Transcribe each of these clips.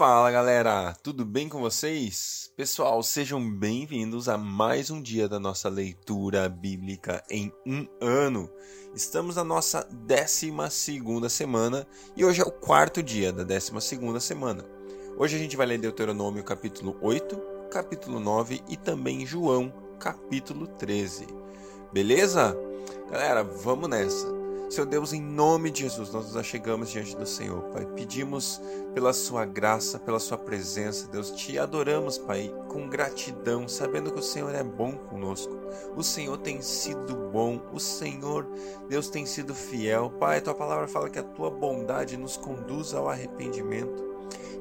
Fala galera, tudo bem com vocês? Pessoal, sejam bem-vindos a mais um dia da nossa leitura bíblica em um ano. Estamos na nossa 12 semana e hoje é o quarto dia da 12 semana. Hoje a gente vai ler Deuteronômio capítulo 8, capítulo 9 e também João capítulo 13. Beleza? Galera, vamos nessa. Senhor Deus, em nome de Jesus, nós nos achegamos diante do Senhor, Pai. Pedimos pela Sua graça, pela Sua presença, Deus. Te adoramos, Pai, com gratidão, sabendo que o Senhor é bom conosco. O Senhor tem sido bom, o Senhor, Deus, tem sido fiel. Pai, Tua palavra fala que a Tua bondade nos conduz ao arrependimento.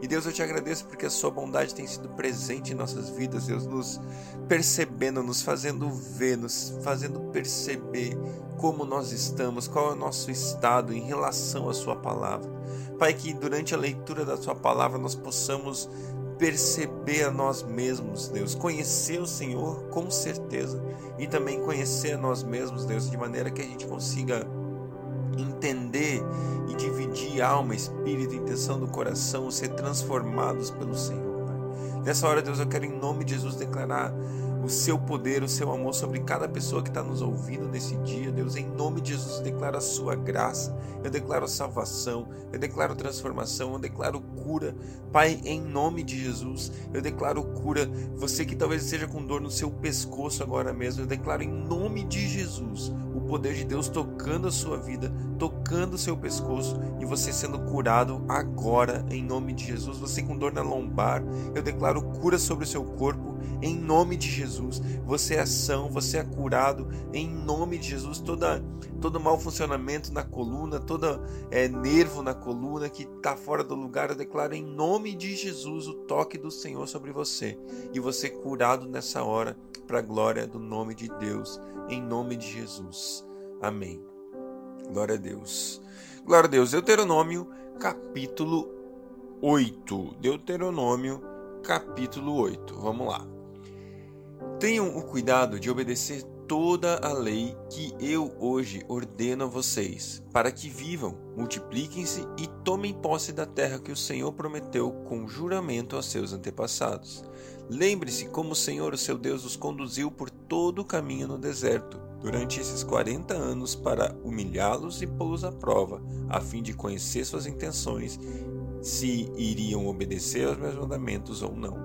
E Deus, eu te agradeço porque a sua bondade tem sido presente em nossas vidas, Deus, nos percebendo, nos fazendo ver, nos fazendo perceber como nós estamos, qual é o nosso estado em relação à sua palavra. Pai, que durante a leitura da sua palavra nós possamos perceber a nós mesmos, Deus, conhecer o Senhor com certeza e também conhecer a nós mesmos, Deus, de maneira que a gente consiga entender e dividir alma, espírito, intenção do coração, ser transformados pelo Senhor. Pai. Nessa hora, Deus, eu quero em nome de Jesus declarar o seu poder, o seu amor sobre cada pessoa que está nos ouvindo nesse dia, Deus. Em nome de Jesus, eu declaro a sua graça, eu declaro salvação, eu declaro transformação, eu declaro cura. Pai, em nome de Jesus, eu declaro cura. Você que talvez esteja com dor no seu pescoço agora mesmo, eu declaro em nome de Jesus poder de Deus tocando a sua vida, tocando o seu pescoço e você sendo curado agora, em nome de Jesus. Você com dor na lombar, eu declaro cura sobre o seu corpo, em nome de Jesus. Você é são, você é curado, em nome de Jesus. Toda, todo mau funcionamento na coluna, todo é, nervo na coluna que está fora do lugar, eu declaro em nome de Jesus o toque do Senhor sobre você e você curado nessa hora, para a glória do nome de Deus, em nome de Jesus. Amém. Glória a Deus. Glória a Deus. Deuteronômio, capítulo 8. Deuteronômio, capítulo 8. Vamos lá. Tenham o cuidado de obedecer toda a lei que eu hoje ordeno a vocês, para que vivam, multipliquem-se e tomem posse da terra que o Senhor prometeu com juramento a seus antepassados. Lembre-se como o Senhor, o seu Deus, os conduziu por todo o caminho no deserto, durante esses 40 anos, para humilhá-los e pô-los à prova, a fim de conhecer suas intenções, se iriam obedecer aos meus mandamentos ou não.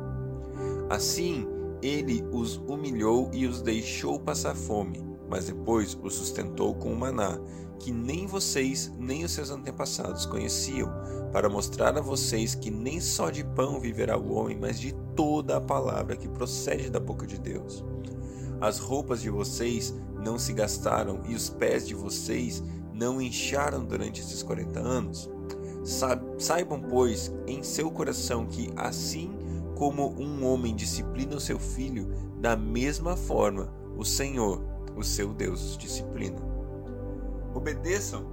Assim, ele os humilhou e os deixou passar fome, mas depois os sustentou com o maná, que nem vocês nem os seus antepassados conheciam, para mostrar a vocês que nem só de pão viverá o homem, mas de toda a palavra que procede da boca de Deus. As roupas de vocês não se gastaram e os pés de vocês não incharam durante esses quarenta anos. Saibam, pois, em seu coração que assim como um homem disciplina o seu filho, da mesma forma o Senhor, o seu Deus, os disciplina. Obedeçam,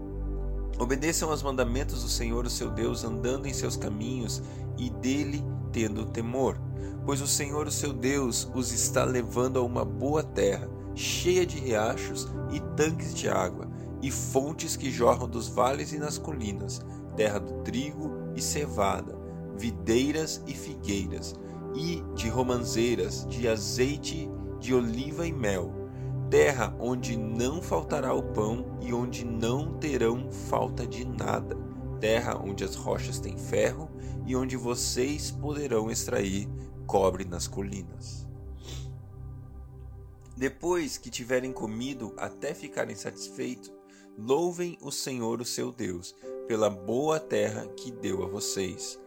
obedeçam aos mandamentos do Senhor, o seu Deus, andando em seus caminhos e dele tendo temor, pois o Senhor, o seu Deus, os está levando a uma boa terra, cheia de riachos e tanques de água, e fontes que jorram dos vales e nas colinas, terra do trigo e cevada videiras e figueiras, e de romanzeiras, de azeite, de oliva e mel, terra onde não faltará o pão e onde não terão falta de nada, terra onde as rochas têm ferro e onde vocês poderão extrair cobre nas colinas. Depois que tiverem comido até ficarem satisfeitos, louvem o Senhor, o seu Deus, pela boa terra que deu a vocês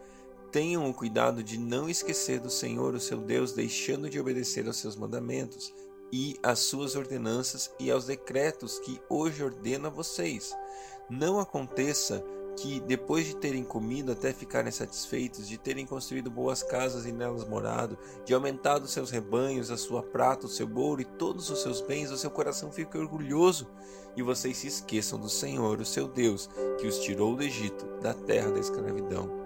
Tenham o cuidado de não esquecer do Senhor, o seu Deus, deixando de obedecer aos seus mandamentos e às suas ordenanças e aos decretos que hoje ordeno a vocês. Não aconteça que, depois de terem comido até ficarem satisfeitos, de terem construído boas casas e nelas morado, de aumentado seus rebanhos, a sua prata, o seu ouro e todos os seus bens, o seu coração fique orgulhoso e vocês se esqueçam do Senhor, o seu Deus, que os tirou do Egito, da terra da escravidão.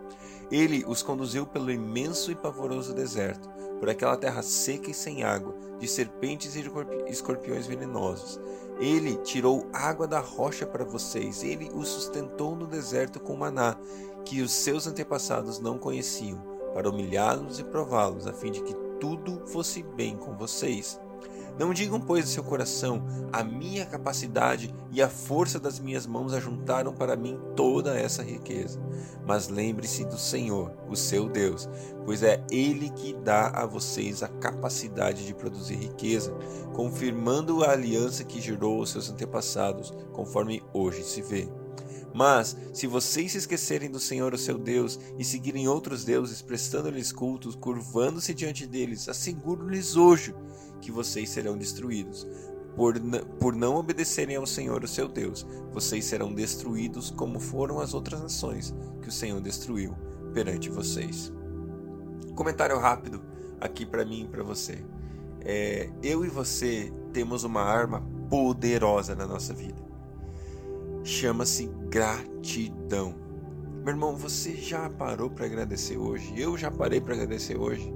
Ele os conduziu pelo imenso e pavoroso deserto, por aquela terra seca e sem água, de serpentes e escorpiões venenosos. Ele tirou água da rocha para vocês, ele os sustentou no deserto com maná, que os seus antepassados não conheciam, para humilhá-los e prová-los, a fim de que tudo fosse bem com vocês. Não digam, pois, em seu coração: a minha capacidade e a força das minhas mãos ajuntaram para mim toda essa riqueza. Mas lembre-se do Senhor, o seu Deus, pois é Ele que dá a vocês a capacidade de produzir riqueza, confirmando a aliança que gerou os seus antepassados, conforme hoje se vê. Mas, se vocês se esquecerem do Senhor, o seu Deus, e seguirem outros deuses, prestando-lhes cultos, curvando-se diante deles, asseguro-lhes hoje que vocês serão destruídos. Por, por não obedecerem ao Senhor, o seu Deus, vocês serão destruídos como foram as outras nações que o Senhor destruiu perante vocês. Comentário rápido aqui para mim e para você. É, eu e você temos uma arma poderosa na nossa vida. Chama-se gratidão. Meu irmão, você já parou para agradecer hoje? Eu já parei para agradecer hoje.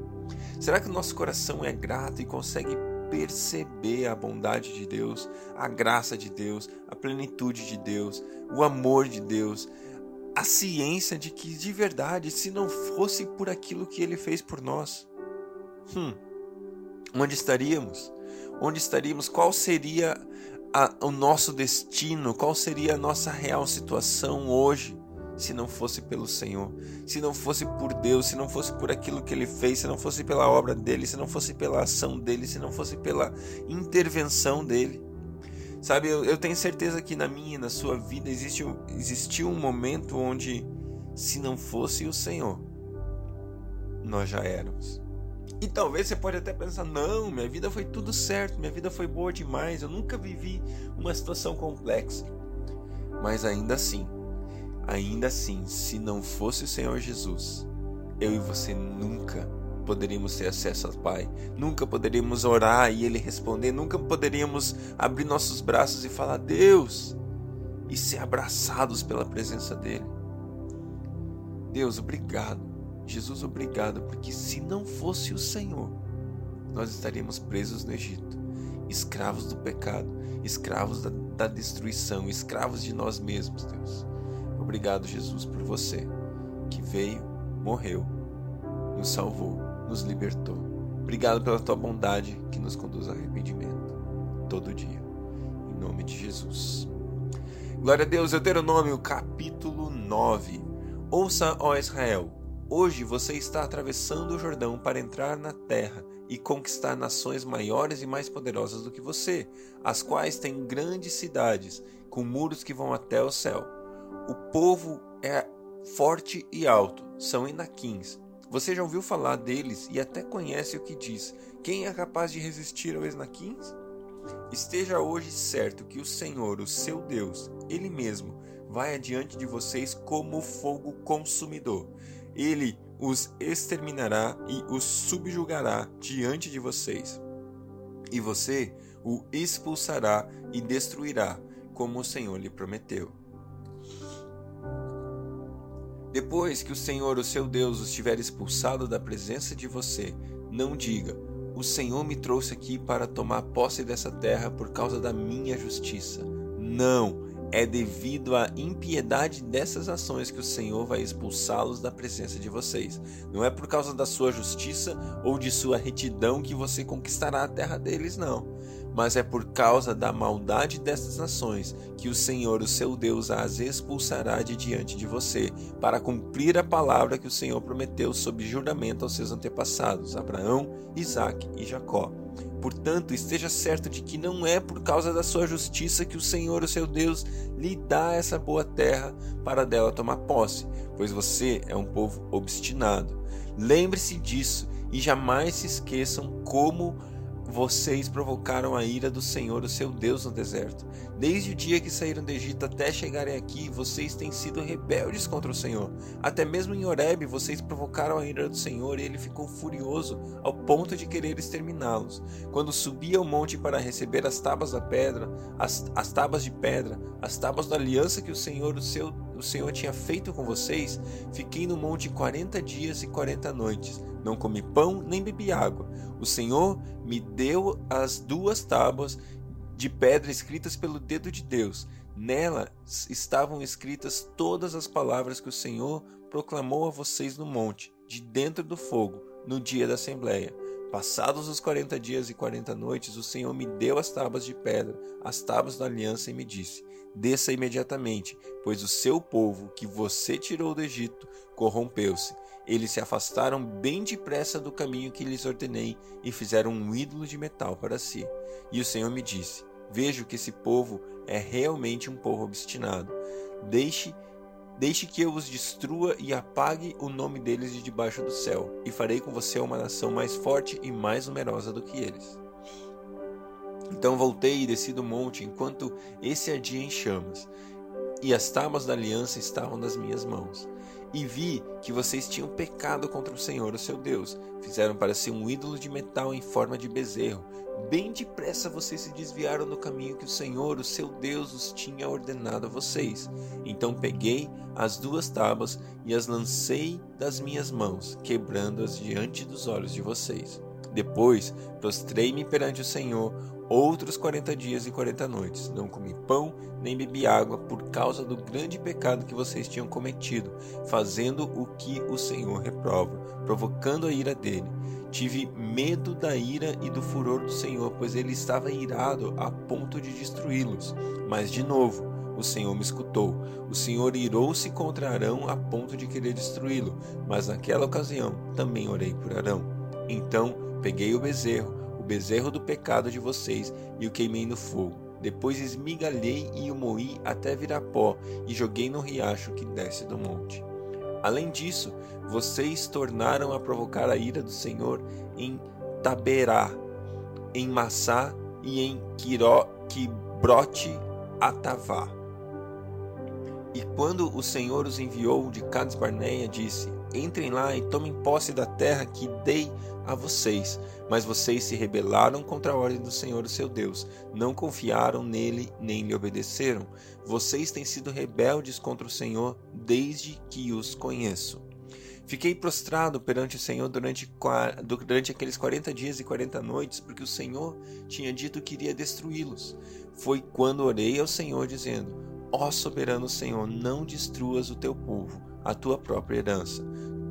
Será que o nosso coração é grato e consegue perceber a bondade de Deus, a graça de Deus, a plenitude de Deus, o amor de Deus, a ciência de que de verdade, se não fosse por aquilo que Ele fez por nós, hum, onde estaríamos? Onde estaríamos? Qual seria a, o nosso destino? Qual seria a nossa real situação hoje? Se não fosse pelo Senhor, se não fosse por Deus, se não fosse por aquilo que ele fez, se não fosse pela obra dele, se não fosse pela ação dele, se não fosse pela intervenção dele. Sabe, eu, eu tenho certeza que na minha e na sua vida existe, existiu um momento onde, se não fosse o Senhor, nós já éramos. E talvez você pode até pensar: não, minha vida foi tudo certo, minha vida foi boa demais, eu nunca vivi uma situação complexa. Mas ainda assim, Ainda assim, se não fosse o Senhor Jesus, eu e você nunca poderíamos ter acesso ao Pai, nunca poderíamos orar e Ele responder, nunca poderíamos abrir nossos braços e falar Deus e ser abraçados pela presença dEle. Deus, obrigado. Jesus, obrigado, porque se não fosse o Senhor, nós estaríamos presos no Egito, escravos do pecado, escravos da, da destruição, escravos de nós mesmos, Deus. Obrigado, Jesus, por você que veio, morreu, nos salvou, nos libertou. Obrigado pela tua bondade que nos conduz ao arrependimento todo dia. Em nome de Jesus. Glória a Deus, Deuteronômio capítulo 9. Ouça, ó Israel, hoje você está atravessando o Jordão para entrar na terra e conquistar nações maiores e mais poderosas do que você, as quais têm grandes cidades, com muros que vão até o céu. O povo é forte e alto, são inaquins. Você já ouviu falar deles e até conhece o que diz. Quem é capaz de resistir aos inaquins? Esteja hoje certo que o Senhor, o seu Deus, Ele mesmo, vai adiante de vocês como fogo consumidor. Ele os exterminará e os subjugará diante de vocês. E você o expulsará e destruirá, como o Senhor lhe prometeu. Depois que o Senhor, o seu Deus, os tiver expulsado da presença de você, não diga: O Senhor me trouxe aqui para tomar posse dessa terra por causa da minha justiça. Não, é devido à impiedade dessas ações que o Senhor vai expulsá-los da presença de vocês. Não é por causa da sua justiça ou de sua retidão que você conquistará a terra deles, não mas é por causa da maldade destas nações que o Senhor, o seu Deus, as expulsará de diante de você, para cumprir a palavra que o Senhor prometeu sob juramento aos seus antepassados, Abraão, Isaque e Jacó. Portanto, esteja certo de que não é por causa da sua justiça que o Senhor, o seu Deus, lhe dá essa boa terra para dela tomar posse, pois você é um povo obstinado. Lembre-se disso e jamais se esqueçam como vocês provocaram a ira do Senhor, o seu Deus, no deserto. Desde o dia que saíram do Egito até chegarem aqui, vocês têm sido rebeldes contra o Senhor. Até mesmo em Horeb, vocês provocaram a ira do Senhor e ele ficou furioso ao ponto de querer exterminá-los. Quando subi ao monte para receber as tábuas da pedra, as, as tábuas de pedra, as tábuas da aliança que o Senhor, o seu o Senhor tinha feito com vocês, fiquei no monte quarenta dias e quarenta noites. Não comi pão nem bebi água. O Senhor me deu as duas tábuas de pedra escritas pelo dedo de Deus. Nelas estavam escritas todas as palavras que o Senhor proclamou a vocês no monte de dentro do fogo no dia da assembleia. Passados os quarenta dias e quarenta noites, o Senhor me deu as tábuas de pedra, as tábuas da aliança, e me disse: Desça imediatamente, pois o seu povo, que você tirou do Egito, corrompeu-se. Eles se afastaram bem depressa do caminho que lhes ordenei e fizeram um ídolo de metal para si. E o Senhor me disse: Vejo que esse povo é realmente um povo obstinado. Deixe Deixe que eu os destrua e apague o nome deles de debaixo do céu, e farei com você uma nação mais forte e mais numerosa do que eles. Então voltei e desci do monte enquanto esse ardia em chamas, e as tábuas da aliança estavam nas minhas mãos. E vi que vocês tinham pecado contra o Senhor, o seu Deus. Fizeram para si um ídolo de metal em forma de bezerro. Bem depressa vocês se desviaram do caminho que o Senhor, o seu Deus, os tinha ordenado a vocês. Então peguei as duas tábuas e as lancei das minhas mãos, quebrando-as diante dos olhos de vocês. Depois prostrei-me perante o Senhor outros quarenta dias e quarenta noites. Não comi pão nem bebi água por causa do grande pecado que vocês tinham cometido, fazendo o que o Senhor reprova, provocando a ira dele. Tive medo da ira e do furor do Senhor, pois ele estava irado a ponto de destruí-los. Mas de novo, o Senhor me escutou. O Senhor irou-se contra Arão a ponto de querer destruí-lo, mas naquela ocasião também orei por Arão. Então peguei o bezerro, o bezerro do pecado de vocês, e o queimei no fogo. Depois esmigalhei e o moí até virar pó, e joguei no riacho que desce do monte. Além disso, vocês tornaram a provocar a ira do Senhor em Taberá, em Massá e em Quiró, Quibrote Atavá. E quando o Senhor os enviou de Cades Barneia, disse: Entrem lá e tomem posse da terra que dei a vocês. Mas vocês se rebelaram contra a ordem do Senhor, seu Deus. Não confiaram nele nem lhe obedeceram. Vocês têm sido rebeldes contra o Senhor desde que os conheço. Fiquei prostrado perante o Senhor durante, durante aqueles quarenta dias e quarenta noites, porque o Senhor tinha dito que iria destruí-los. Foi quando orei ao Senhor, dizendo: Ó soberano Senhor, não destruas o teu povo, a tua própria herança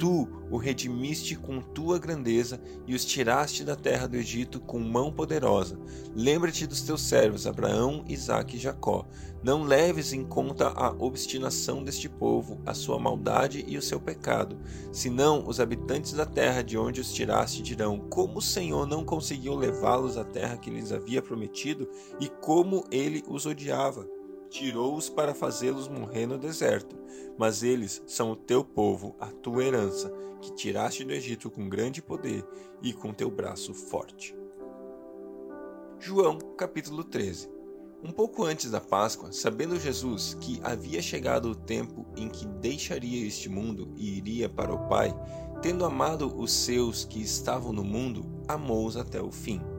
Tu o redimiste com tua grandeza e os tiraste da terra do Egito com mão poderosa. Lembra-te dos teus servos, Abraão, Isaque e Jacó. Não leves em conta a obstinação deste povo, a sua maldade e o seu pecado. Senão os habitantes da terra de onde os tiraste dirão: Como o Senhor não conseguiu levá-los à terra que lhes havia prometido e como ele os odiava tirou-os para fazê-los morrer no deserto. Mas eles são o teu povo, a tua herança, que tiraste do Egito com grande poder e com teu braço forte. João capítulo 13 Um pouco antes da Páscoa, sabendo Jesus que havia chegado o tempo em que deixaria este mundo e iria para o Pai, tendo amado os seus que estavam no mundo, amou-os até o fim.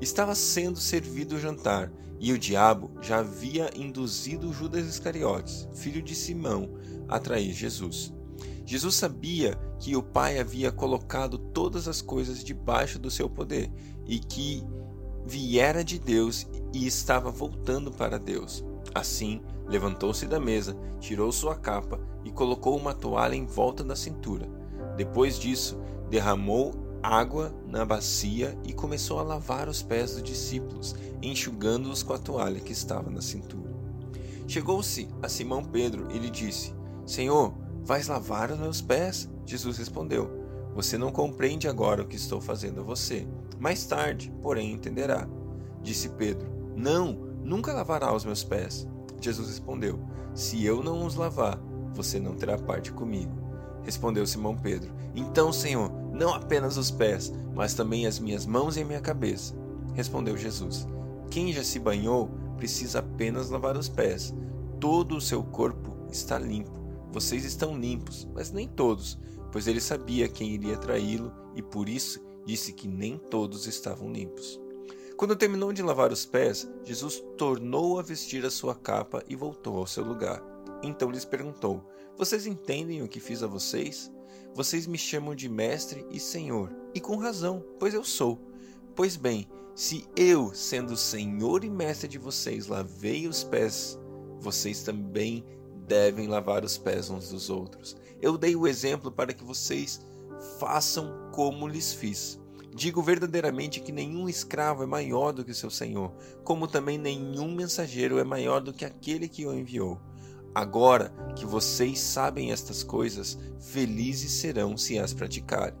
Estava sendo servido o jantar, e o diabo já havia induzido Judas Iscariotes, filho de Simão, a trair Jesus. Jesus sabia que o Pai havia colocado todas as coisas debaixo do seu poder e que viera de Deus e estava voltando para Deus. Assim, levantou-se da mesa, tirou sua capa e colocou uma toalha em volta da cintura. Depois disso, derramou água na bacia e começou a lavar os pés dos discípulos, enxugando-os com a toalha que estava na cintura. Chegou-se a Simão Pedro e lhe disse: Senhor, vais lavar os meus pés? Jesus respondeu: Você não compreende agora o que estou fazendo a você. Mais tarde, porém, entenderá. Disse Pedro: Não, nunca lavará os meus pés. Jesus respondeu: Se eu não os lavar, você não terá parte comigo. Respondeu Simão Pedro: Então, Senhor, não apenas os pés, mas também as minhas mãos e a minha cabeça. Respondeu Jesus: Quem já se banhou precisa apenas lavar os pés. Todo o seu corpo está limpo. Vocês estão limpos, mas nem todos, pois ele sabia quem iria traí-lo e por isso disse que nem todos estavam limpos. Quando terminou de lavar os pés, Jesus tornou a vestir a sua capa e voltou ao seu lugar. Então lhes perguntou: Vocês entendem o que fiz a vocês? Vocês me chamam de mestre e senhor, e com razão, pois eu sou. Pois bem, se eu, sendo senhor e mestre de vocês, lavei os pés, vocês também devem lavar os pés uns dos outros. Eu dei o exemplo para que vocês façam como lhes fiz. Digo verdadeiramente que nenhum escravo é maior do que seu senhor, como também nenhum mensageiro é maior do que aquele que o enviou. Agora que vocês sabem estas coisas, felizes serão se as praticarem.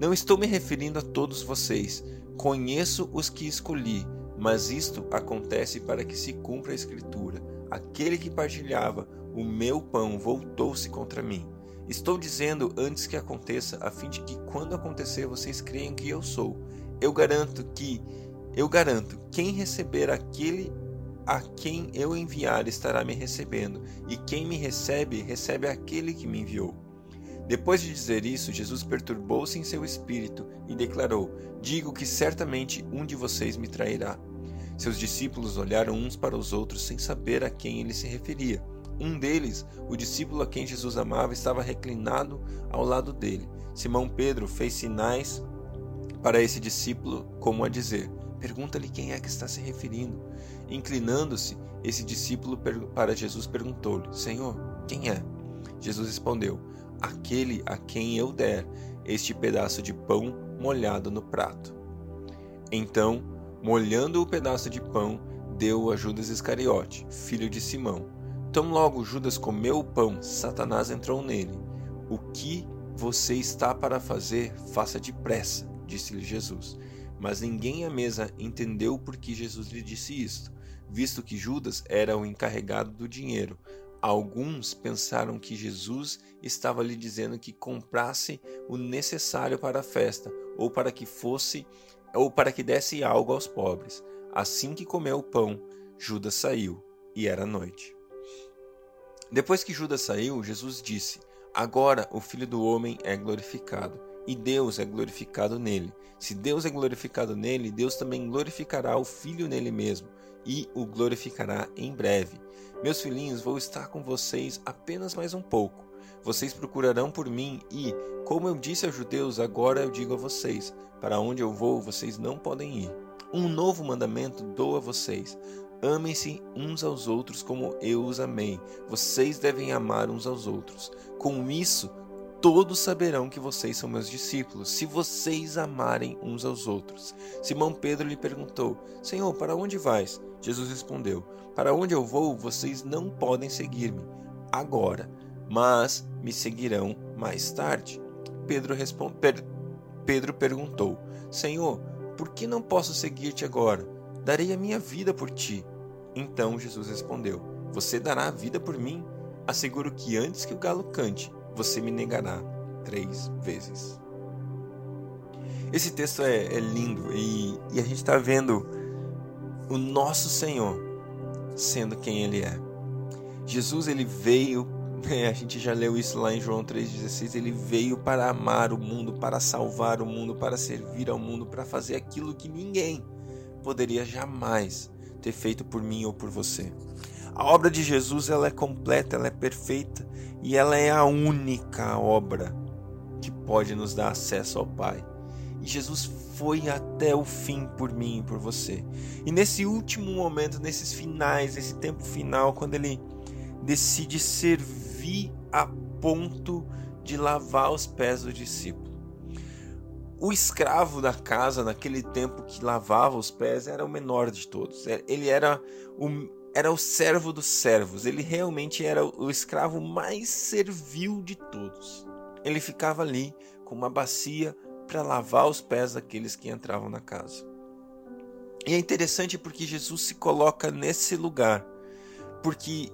Não estou me referindo a todos vocês, conheço os que escolhi, mas isto acontece para que se cumpra a Escritura. Aquele que partilhava o meu pão voltou-se contra mim. Estou dizendo antes que aconteça, a fim de que quando acontecer vocês creiam que eu sou. Eu garanto que, eu garanto, quem receber aquele a quem eu enviar estará me recebendo, e quem me recebe, recebe aquele que me enviou. Depois de dizer isso, Jesus perturbou-se em seu espírito e declarou: Digo que certamente um de vocês me trairá. Seus discípulos olharam uns para os outros sem saber a quem ele se referia. Um deles, o discípulo a quem Jesus amava, estava reclinado ao lado dele. Simão Pedro fez sinais para esse discípulo, como a dizer: Pergunta-lhe quem é que está se referindo. Inclinando-se, esse discípulo para Jesus perguntou-lhe: Senhor, quem é? Jesus respondeu: Aquele a quem eu der este pedaço de pão molhado no prato. Então, molhando o pedaço de pão, deu a Judas Iscariote, filho de Simão. Tão logo Judas comeu o pão, Satanás entrou nele. O que você está para fazer, faça depressa, disse-lhe Jesus. Mas ninguém à mesa entendeu por que Jesus lhe disse isto, visto que Judas era o encarregado do dinheiro. Alguns pensaram que Jesus estava lhe dizendo que comprasse o necessário para a festa, ou para que fosse, ou para que desse algo aos pobres. Assim que comeu o pão, Judas saiu, e era noite. Depois que Judas saiu, Jesus disse: Agora o Filho do Homem é glorificado, e Deus é glorificado nele. Se Deus é glorificado nele, Deus também glorificará o Filho nele mesmo, e o glorificará em breve. Meus filhinhos, vou estar com vocês apenas mais um pouco. Vocês procurarão por mim, e, como eu disse aos judeus, agora eu digo a vocês: para onde eu vou, vocês não podem ir. Um novo mandamento dou a vocês: Amem-se uns aos outros como eu os amei. Vocês devem amar uns aos outros. Com isso, todos saberão que vocês são meus discípulos, se vocês amarem uns aos outros. Simão Pedro lhe perguntou: Senhor, para onde vais? Jesus respondeu: Para onde eu vou, vocês não podem seguir-me agora, mas me seguirão mais tarde. Pedro, respond... Pedro perguntou: Senhor, por que não posso seguir-te agora? Darei a minha vida por ti. Então Jesus respondeu: Você dará a vida por mim? Asseguro que antes que o galo cante, você me negará três vezes. Esse texto é, é lindo e, e a gente está vendo o nosso Senhor sendo quem Ele é. Jesus ele veio, é, a gente já leu isso lá em João 3,16. Ele veio para amar o mundo, para salvar o mundo, para servir ao mundo, para fazer aquilo que ninguém poderia jamais ter feito por mim ou por você. A obra de Jesus ela é completa, ela é perfeita e ela é a única obra que pode nos dar acesso ao Pai. E Jesus foi até o fim por mim e por você. E nesse último momento, nesses finais, nesse tempo final, quando ele decide servir a ponto de lavar os pés do discípulo. O escravo da casa, naquele tempo que lavava os pés, era o menor de todos. Ele era o, era o servo dos servos. Ele realmente era o escravo mais servil de todos. Ele ficava ali com uma bacia para lavar os pés daqueles que entravam na casa. E é interessante porque Jesus se coloca nesse lugar, porque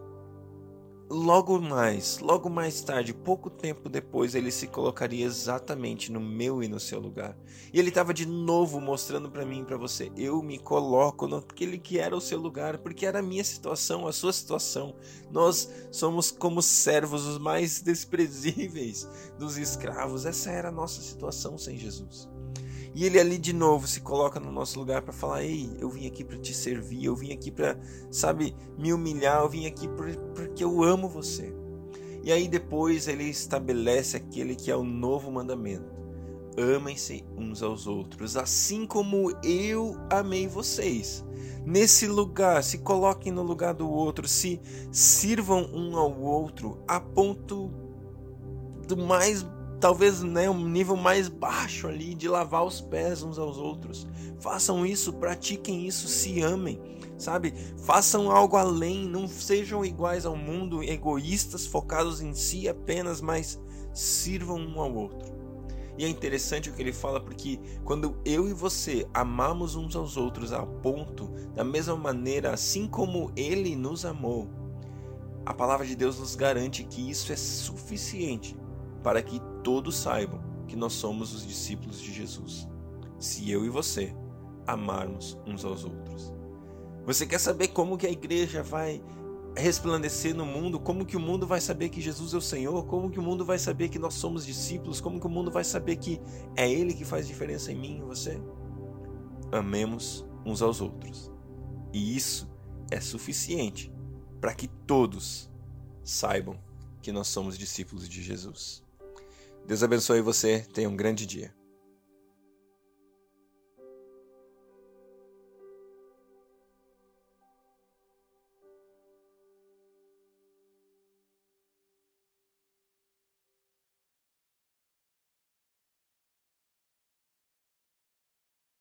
logo mais, logo mais tarde, pouco tempo depois, ele se colocaria exatamente no meu e no seu lugar. E ele estava de novo mostrando para mim e para você: eu me coloco naquele que era o seu lugar, porque era a minha situação, a sua situação. Nós somos como servos os mais desprezíveis dos escravos. Essa era a nossa situação sem Jesus. E ele ali de novo se coloca no nosso lugar para falar: "Ei, eu vim aqui para te servir, eu vim aqui para, sabe, me humilhar, eu vim aqui porque eu amo você". E aí depois ele estabelece aquele que é o novo mandamento: amem-se uns aos outros, assim como eu amei vocês. Nesse lugar, se coloquem no lugar do outro, se sirvam um ao outro a ponto do mais talvez né, um nível mais baixo ali de lavar os pés uns aos outros. Façam isso, pratiquem isso, se amem, sabe? Façam algo além, não sejam iguais ao mundo, egoístas, focados em si apenas, mas sirvam um ao outro. E é interessante o que ele fala porque quando eu e você amamos uns aos outros a ponto, da mesma maneira, assim como ele nos amou, a palavra de Deus nos garante que isso é suficiente para que todos saibam que nós somos os discípulos de Jesus. Se eu e você amarmos uns aos outros. Você quer saber como que a igreja vai resplandecer no mundo, como que o mundo vai saber que Jesus é o Senhor, como que o mundo vai saber que nós somos discípulos, como que o mundo vai saber que é Ele que faz diferença em mim e você? Amemos uns aos outros. E isso é suficiente para que todos saibam que nós somos discípulos de Jesus. Deus abençoe você, tenha um grande dia.